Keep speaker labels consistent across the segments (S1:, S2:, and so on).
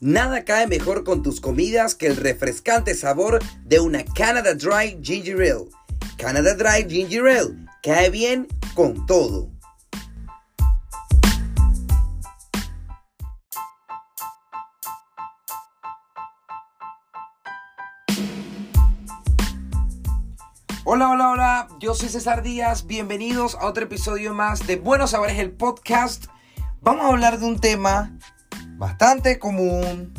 S1: Nada cae mejor con tus comidas que el refrescante sabor de una Canada Dry Ginger Ale. Canada Dry Ginger Ale cae bien con todo. Hola, hola, hola, yo soy César Díaz, bienvenidos a otro episodio más de Buenos Sabores, el podcast. Vamos a hablar de un tema bastante común.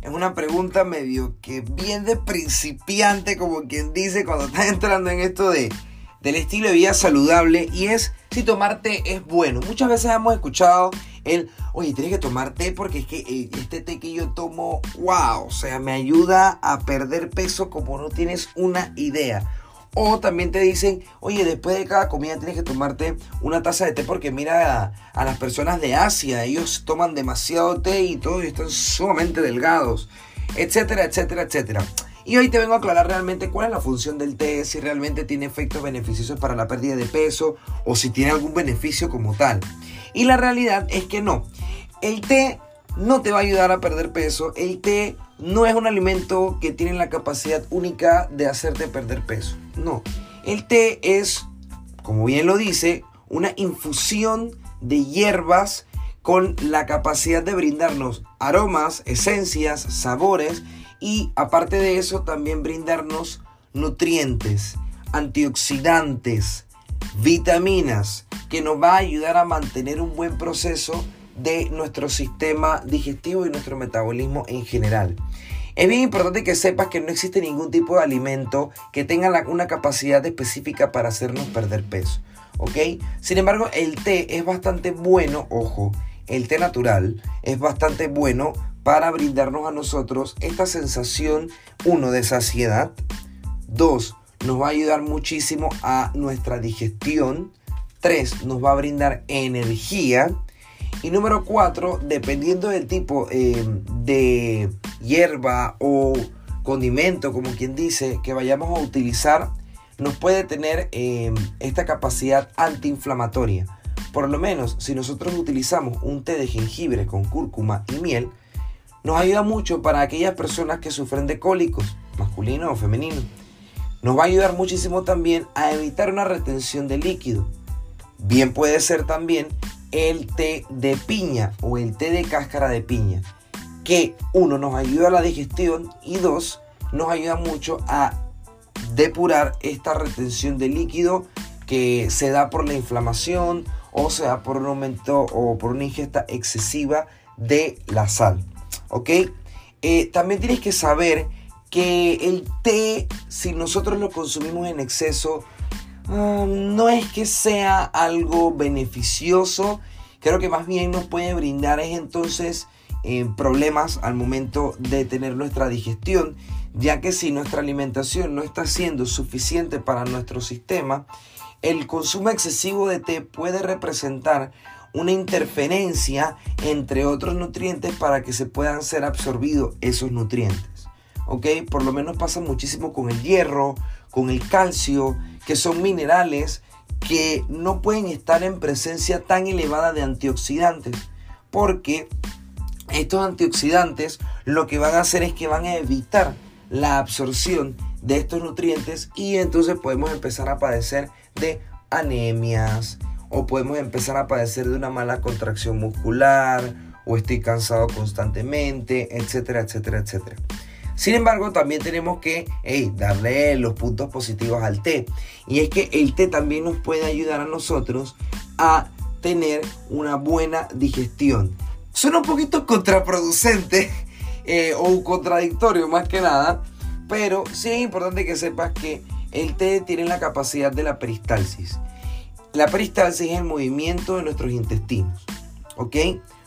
S1: Es una pregunta medio que bien de principiante, como quien dice cuando estás entrando en esto de, del estilo de vida saludable. Y es si tomar té es bueno. Muchas veces hemos escuchado el, oye, tienes que tomar té porque es que eh, este té que yo tomo, wow, o sea, me ayuda a perder peso como no tienes una idea. O también te dicen, oye, después de cada comida tienes que tomarte una taza de té porque mira a, las personas de Asia, ellos toman demasiado té y todos están sumamente delgados, etcétera, etcétera, etcétera. Y hoy te vengo a aclarar realmente cuál es la función del té, si realmente tiene efectos beneficiosos para la pérdida de peso o si tiene algún beneficio como tal. Y la realidad es que no. El té no te va a ayudar a perder peso. El té no es un alimento que tiene la capacidad única de hacerte perder peso. No. El té es, como bien lo dice, una infusión de hierbas con la capacidad de brindarnos aromas, esencias, sabores y aparte de eso también brindarnos nutrientes, antioxidantes, vitaminas que nos va a ayudar a mantener un buen proceso de nuestro sistema digestivo y nuestro metabolismo en general. Es bien importante que sepas que no existe ningún tipo de alimento que tenga una capacidad específica para hacernos perder peso. ¿Ok? Sin embargo, el té es bastante bueno, ojo, el té natural es bastante bueno para brindarnos a nosotros esta sensación, uno, de saciedad, dos, nos va a ayudar muchísimo a nuestra digestión, tres, nos va a brindar energía, y número cuatro, dependiendo del tipo eh, de hierba o condimento, como quien dice, que vayamos a utilizar, nos puede tener eh, esta capacidad antiinflamatoria. Por lo menos, si nosotros utilizamos un té de jengibre con cúrcuma y miel, nos ayuda mucho para aquellas personas que sufren de cólicos, masculino o femenino. Nos va a ayudar muchísimo también a evitar una retención de líquido. Bien puede ser también el té de piña o el té de cáscara de piña, que uno nos ayuda a la digestión y dos nos ayuda mucho a depurar esta retención de líquido que se da por la inflamación o se da por un aumento o por una ingesta excesiva de la sal. ¿Ok? Eh, también tienes que saber que el té, si nosotros lo consumimos en exceso, Ah, no es que sea algo beneficioso, creo que más bien nos puede brindar es entonces eh, problemas al momento de tener nuestra digestión, ya que si nuestra alimentación no está siendo suficiente para nuestro sistema, el consumo excesivo de té puede representar una interferencia entre otros nutrientes para que se puedan ser absorbidos esos nutrientes. ¿Ok? Por lo menos pasa muchísimo con el hierro, con el calcio, que son minerales que no pueden estar en presencia tan elevada de antioxidantes, porque estos antioxidantes lo que van a hacer es que van a evitar la absorción de estos nutrientes y entonces podemos empezar a padecer de anemias o podemos empezar a padecer de una mala contracción muscular o estoy cansado constantemente, etcétera, etcétera, etcétera. Sin embargo, también tenemos que darle los puntos positivos al té. Y es que el té también nos puede ayudar a nosotros a tener una buena digestión. Suena un poquito contraproducente eh, o contradictorio más que nada, pero sí es importante que sepas que el té tiene la capacidad de la peristalsis. La peristalsis es el movimiento de nuestros intestinos. ¿Ok?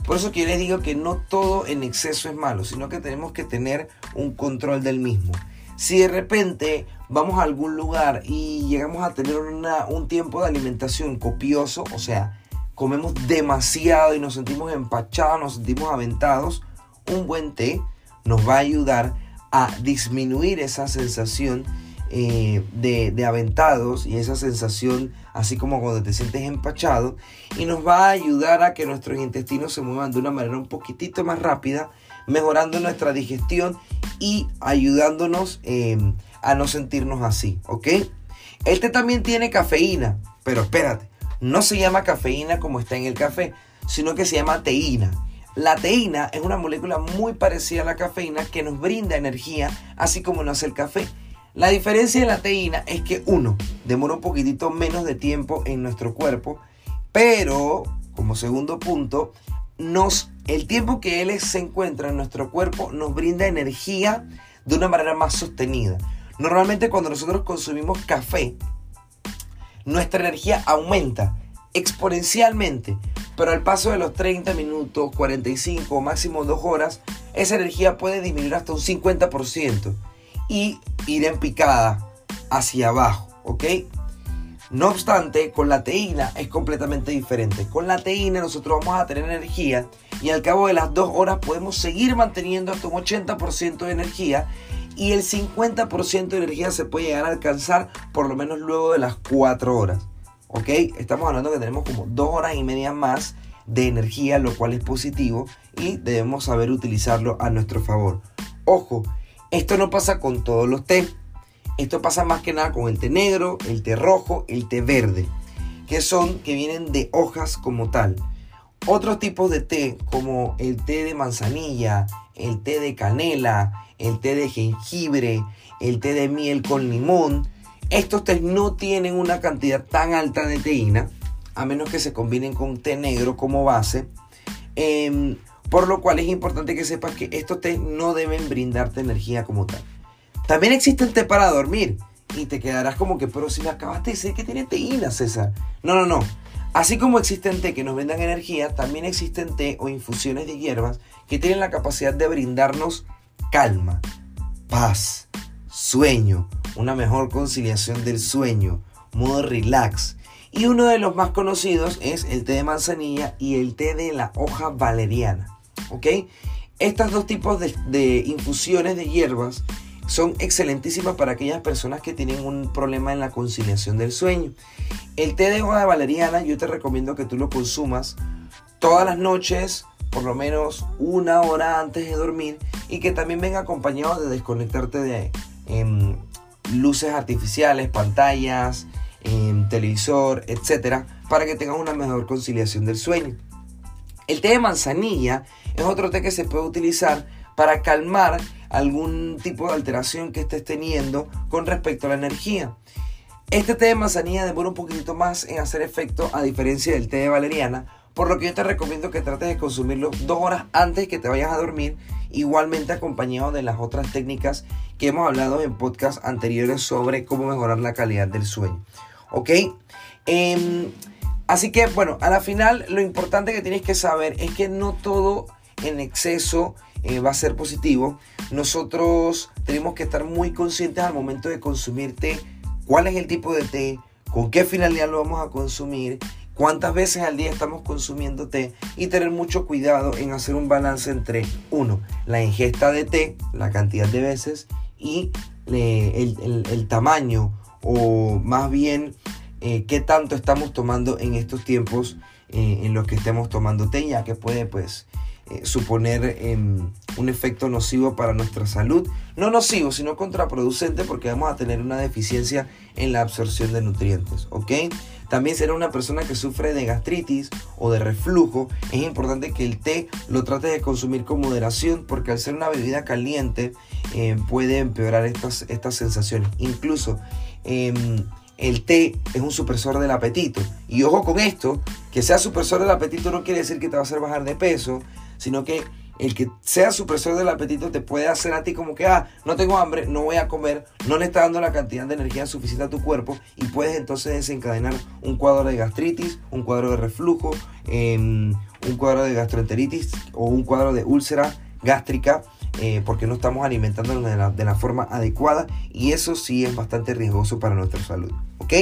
S1: Por eso que les digo que no todo en exceso es malo, sino que tenemos que tener un control del mismo. Si de repente vamos a algún lugar y llegamos a tener un tiempo de alimentación copioso, o sea, comemos demasiado y nos sentimos empachados, nos sentimos aventados, un buen té nos va a ayudar a disminuir esa sensación eh, de, aventados y esa sensación así como cuando te sientes empachado y nos va a ayudar a que nuestros intestinos se muevan de una manera un poquitito más rápida, mejorando nuestra digestión y ayudándonos em, a no sentirnos así, ¿ok? Este también tiene cafeína, pero espérate, no se llama cafeína como está en el café, sino que se llama teína. La teína es una molécula muy parecida a la cafeína que nos brinda energía, así como no hace el café. La diferencia de la teína es que uno demora un poquitito menos de tiempo en nuestro cuerpo, pero como segundo punto, nos, el tiempo que él se encuentra en nuestro cuerpo nos brinda energía de una manera más sostenida. Normalmente cuando nosotros consumimos café, nuestra energía aumenta exponencialmente, pero al paso de los 30 minutos, 45 o máximo 2 horas, esa energía puede disminuir hasta un 50% y ir en picada hacia abajo, ¿ok? No obstante, con la teína es completamente diferente. Con la teína nosotros vamos a tener energía y al cabo de las dos horas podemos seguir manteniendo hasta un 80% de energía y el 50% de energía se puede llegar a alcanzar por lo menos luego de las 4 horas. ¿Ok? Estamos hablando que tenemos como 2 horas y media más de energía, lo cual es positivo y debemos saber utilizarlo a nuestro favor. Ojo, esto no pasa con todos los té. Esto pasa más que nada con el té negro, el té rojo, el té verde, que son que vienen de hojas como tal. Otros tipos de té, como el té de manzanilla, el té de canela, el té de jengibre, el té de miel con limón, estos tés no tienen una cantidad tan alta de teína, a menos que se combinen con té negro como base. Em, por lo cual es importante que sepas que estos té no deben brindarte energía como tal. También existen té para dormir. Y te quedarás como que, pero si me acabaste de decir que tiene teína, César. No, no, no. Así como existen té que nos brindan energía, también existen té o infusiones de hierbas que tienen la capacidad de brindarnos calma, paz, sueño, una mejor conciliación del sueño, modo relax. Y uno de los más conocidos es el té de manzanilla y el té de la hoja valeriana. ¿Ok? Estos dos tipos de, infusiones de hierbas son excelentísimas para aquellas personas que tienen un problema en la conciliación del sueño. El té de hoja de valeriana yo te recomiendo que tú lo consumas todas las noches, por lo menos una hora antes de dormir y que también venga acompañado de desconectarte de em, luces artificiales, pantallas, em, televisor, etcétera, para que tengas una mejor conciliación del sueño. El té de manzanilla es otro té que se puede utilizar para calmar algún tipo de alteración que estés teniendo con respecto a la energía. Este té de manzanilla demora un poquitito más en hacer efecto a diferencia del té de valeriana, por lo que yo te recomiendo que trates de consumirlo dos horas antes que te vayas a dormir, igualmente acompañado de las otras técnicas que hemos hablado en podcasts anteriores sobre cómo mejorar la calidad del sueño. ¿Ok? Em, así que bueno, a la final lo importante que tienes que saber es que no todo en exceso eh, va a ser positivo. Nosotros tenemos que estar muy conscientes al momento de consumir té, cuál es el tipo de té, con qué finalidad lo vamos a consumir, cuántas veces al día estamos consumiendo té y tener mucho cuidado en hacer un balance entre, uno, la ingesta de té, la cantidad de veces y eh, el, tamaño o más bien eh, qué tanto estamos tomando en estos tiempos en los que estemos tomando té, ya que puede pues eh, suponer em, un efecto nocivo para nuestra salud. No nocivo, sino contraproducente porque vamos a tener una deficiencia en la absorción de nutrientes. ¿Ok? También será una persona que sufre de gastritis o de reflujo. Es importante que el té lo trate de consumir con moderación porque al ser una bebida caliente eh, puede empeorar estas, estas sensaciones. Incluso em, el té es un supresor del apetito. Y ojo con esto, que sea supresor del apetito no quiere decir que te va a hacer bajar de peso, sino que el que sea supresor del apetito te puede hacer a ti como que, ah, no tengo hambre, no voy a comer, no le está dando la cantidad de energía suficiente a tu cuerpo y puedes entonces desencadenar un cuadro de gastritis, un cuadro de reflujo, em, un cuadro de gastroenteritis o un cuadro de úlcera gástrica eh, porque no estamos alimentándonos de la, de la, forma adecuada y eso sí es bastante riesgoso para nuestra salud. ¿Ok?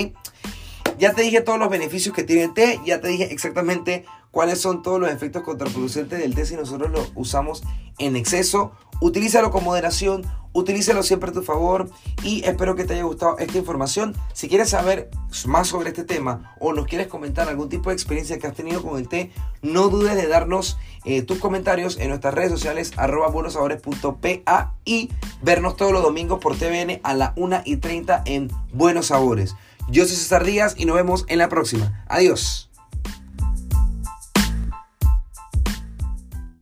S1: Ya te dije todos los beneficios que tiene el té, ya te dije exactamente cuáles son todos los efectos contraproducentes del té si nosotros lo usamos en exceso. Utilízalo con moderación, utilízalo siempre a tu favor y espero que te haya gustado esta información. Si quieres saber más sobre este tema o nos quieres comentar algún tipo de experiencia que has tenido con el té, no dudes de darnos eh, tus comentarios en nuestras redes sociales arroba buenosabores.pa y vernos todos los domingos por TVN a la 1 y 30 en Buenos Sabores. Yo soy César Díaz y nos vemos en la próxima. Adiós.